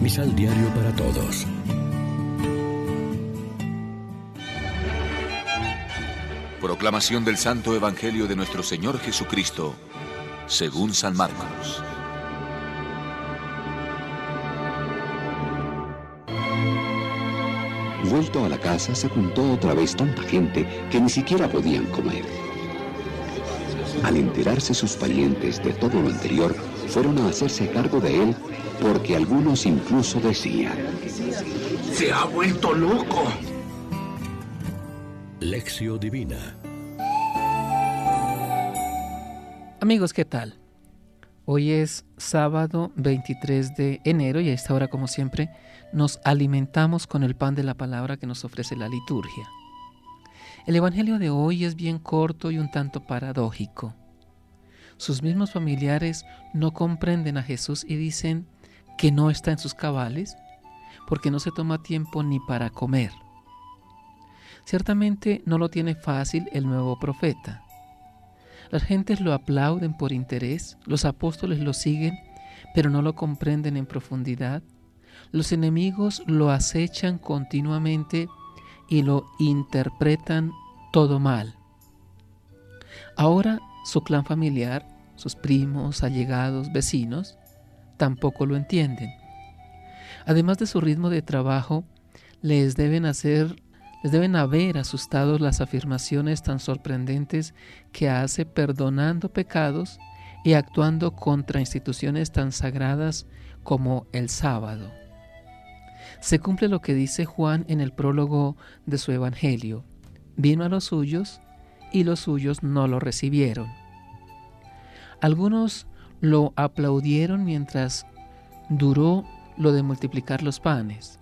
Misal Diario para Todos. Proclamación del Santo Evangelio de nuestro Señor Jesucristo, según San Marcos. Vuelto a la casa, se juntó otra vez tanta gente que ni siquiera podían comer. Al enterarse sus parientes de todo lo anterior, fueron a hacerse cargo de él porque algunos incluso decían, Se ha vuelto loco. Lección Divina Amigos, ¿qué tal? Hoy es sábado 23 de enero y a esta hora, como siempre, nos alimentamos con el pan de la palabra que nos ofrece la liturgia. El Evangelio de hoy es bien corto y un tanto paradójico. Sus mismos familiares no comprenden a Jesús y dicen que no está en sus cabales porque no se toma tiempo ni para comer. Ciertamente no lo tiene fácil el nuevo profeta. Las gentes lo aplauden por interés, los apóstoles lo siguen, pero no lo comprenden en profundidad. Los enemigos lo acechan continuamente y lo interpretan todo mal. Ahora su clan familiar, sus primos, allegados, vecinos, tampoco lo entienden. Además de su ritmo de trabajo, les deben hacer les deben haber asustado las afirmaciones tan sorprendentes que hace perdonando pecados y actuando contra instituciones tan sagradas como el sábado. Se cumple lo que dice Juan en el prólogo de su Evangelio. Vino a los suyos y los suyos no lo recibieron. Algunos lo aplaudieron mientras duró lo de multiplicar los panes,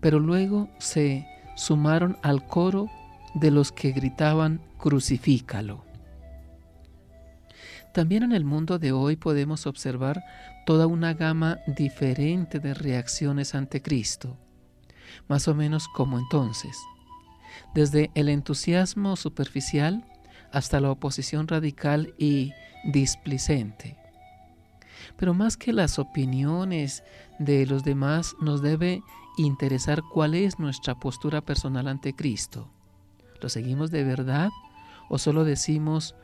pero luego se sumaron al coro de los que gritaban crucifícalo. También en el mundo de hoy podemos observar toda una gama diferente de reacciones ante Cristo, más o menos como entonces, desde el entusiasmo superficial hasta la oposición radical y displicente. Pero más que las opiniones de los demás, nos debe interesar cuál es nuestra postura personal ante Cristo. ¿Lo seguimos de verdad o solo decimos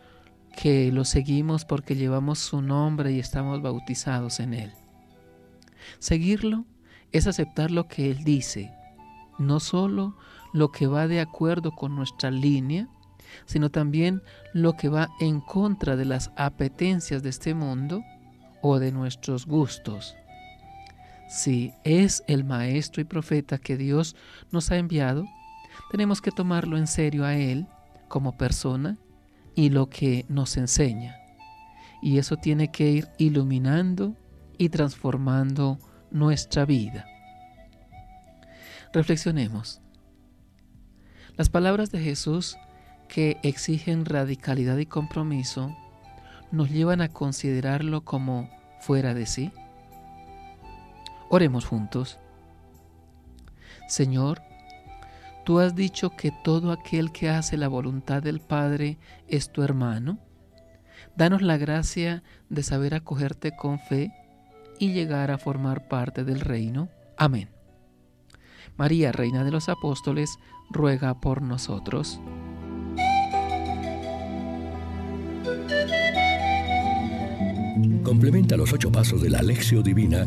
que lo seguimos porque llevamos su nombre y estamos bautizados en Él? Seguirlo es aceptar lo que Él dice, no solo lo que va de acuerdo con nuestra línea, sino también lo que va en contra de las apetencias de este mundo o de nuestros gustos. Si es el maestro y profeta que Dios nos ha enviado, tenemos que tomarlo en serio a Él como persona y lo que nos enseña. Y eso tiene que ir iluminando y transformando nuestra vida. Reflexionemos. Las palabras de Jesús que exigen radicalidad y compromiso nos llevan a considerarlo como fuera de sí. Oremos juntos. Señor, tú has dicho que todo aquel que hace la voluntad del Padre es tu hermano. Danos la gracia de saber acogerte con fe y llegar a formar parte del reino. Amén. María, Reina de los Apóstoles, ruega por nosotros. Complementa los ocho pasos de la Alexio Divina